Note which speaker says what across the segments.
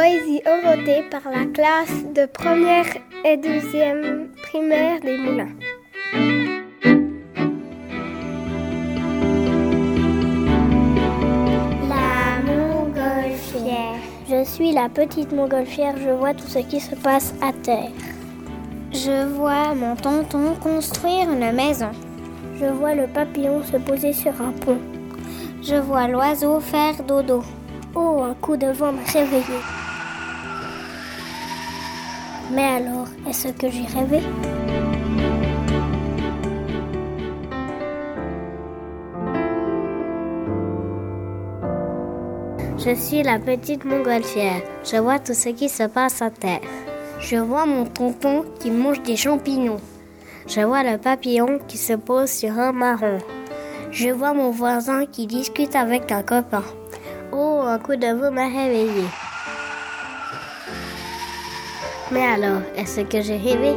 Speaker 1: poésie orotée par la classe de première et deuxième primaire des Moulins.
Speaker 2: La montgolfière. Je suis la petite montgolfière, je vois tout ce qui se passe à terre.
Speaker 3: Je vois mon tonton construire une maison.
Speaker 2: Je vois le papillon se poser sur un pont.
Speaker 3: Je vois l'oiseau faire dodo.
Speaker 2: Oh, un coup de vent m'a réveillé. Mais alors, est-ce que j'ai rêvé?
Speaker 4: Je suis la petite montgolfière. Je vois tout ce qui se passe à terre. Je vois mon tonton qui mange des champignons. Je vois le papillon qui se pose sur un marron. Je vois mon voisin qui discute avec un copain. Oh, un coup de vent m'a réveillé. Mais alors, est-ce que j'ai rêvé?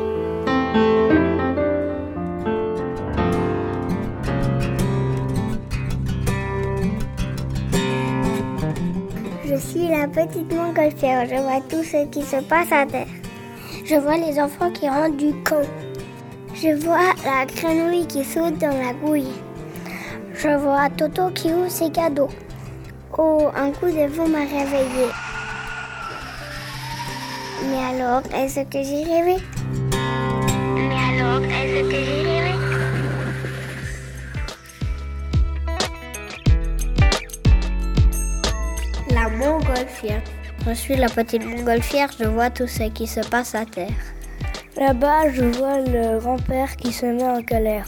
Speaker 2: Je suis la petite montgolfière, je vois tout ce qui se passe à terre. Je vois les enfants qui rentrent du camp. Je vois la grenouille qui saute dans la gouille. Je vois Toto qui ouvre ses cadeaux. Oh, un coup de vent m'a réveillé. Mais alors, est-ce que j'ai rêvé? Mais alors, est-ce que j'ai rêvé?
Speaker 4: La montgolfière. Je suis la petite montgolfière, je vois tout ce qui se passe à terre.
Speaker 2: Là-bas, je vois le grand-père qui se met en colère.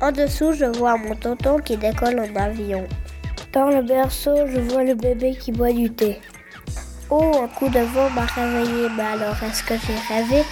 Speaker 4: En dessous, je vois mon tonton qui décolle en avion.
Speaker 2: Dans le berceau, je vois le bébé qui boit du thé.
Speaker 4: Oh, un coup de vent m'a réveillé, mais alors est-ce que j'ai rêvé?